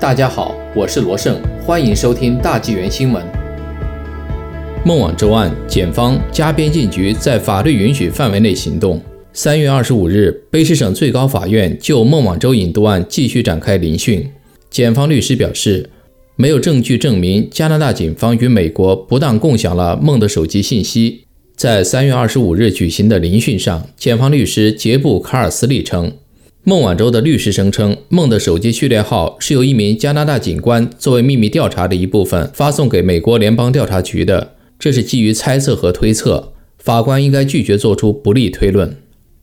大家好，我是罗胜，欢迎收听大纪元新闻。孟晚舟案，检方加边境局在法律允许范围内行动。三月二十五日，卑诗省最高法院就孟晚舟引渡案继续展开聆讯。检方律师表示，没有证据证明加拿大警方与美国不当共享了孟的手机信息。在三月二十五日举行的聆讯上，检方律师杰布·卡尔斯利称。孟晚舟的律师声称，孟的手机序列号是由一名加拿大警官作为秘密调查的一部分发送给美国联邦调查局的，这是基于猜测和推测。法官应该拒绝作出不利推论。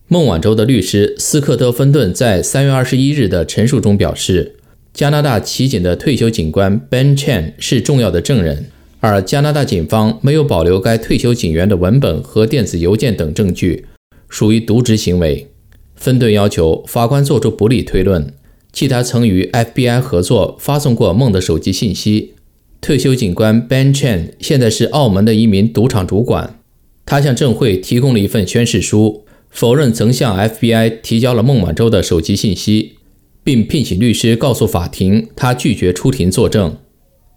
孟晚舟的律师斯科特·芬顿在三月二十一日的陈述中表示，加拿大骑警的退休警官 Ben Chan 是重要的证人，而加拿大警方没有保留该退休警员的文本和电子邮件等证据，属于渎职行为。芬顿要求法官作出不利推论，即他曾与 FBI 合作发送过孟的手机信息。退休警官 Ben Chan 现在是澳门的一名赌场主管。他向证会提供了一份宣誓书，否认曾向 FBI 提交了孟晚舟的手机信息，并聘请律师告诉法庭他拒绝出庭作证。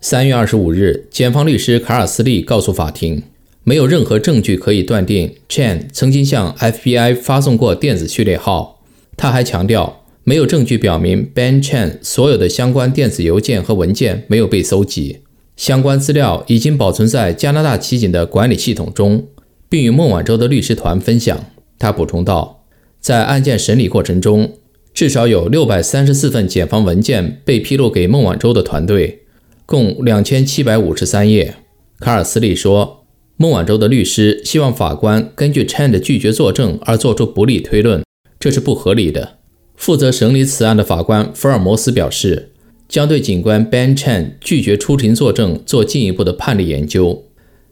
三月二十五日，检方律师卡尔斯利告诉法庭。没有任何证据可以断定 Chan 曾经向 FBI 发送过电子序列号。他还强调，没有证据表明 Ben Chan 所有的相关电子邮件和文件没有被搜集。相关资料已经保存在加拿大骑警的管理系统中，并与孟晚舟的律师团分享。他补充道，在案件审理过程中，至少有六百三十四份检方文件被披露给孟晚舟的团队，共两千七百五十三页。卡尔斯利说。孟晚舟的律师希望法官根据 Chan 的拒绝作证而作出不利推论，这是不合理的。负责审理此案的法官福尔摩斯表示，将对警官 Ben Chen 拒绝出庭作证做进一步的判例研究。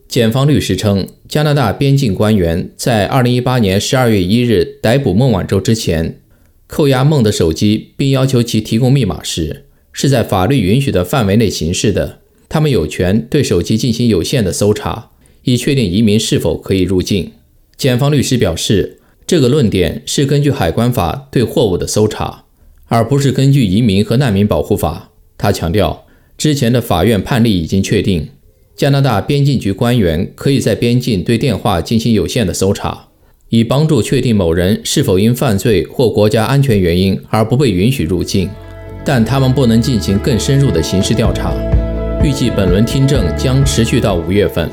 检方律师称，加拿大边境官员在2018年12月1日逮捕孟晚舟之前，扣押孟的手机并要求其提供密码时，是在法律允许的范围内行事的。他们有权对手机进行有限的搜查。以确定移民是否可以入境。检方律师表示，这个论点是根据海关法对货物的搜查，而不是根据移民和难民保护法。他强调，之前的法院判例已经确定，加拿大边境局官员可以在边境对电话进行有限的搜查，以帮助确定某人是否因犯罪或国家安全原因而不被允许入境，但他们不能进行更深入的刑事调查。预计本轮听证将持续到五月份。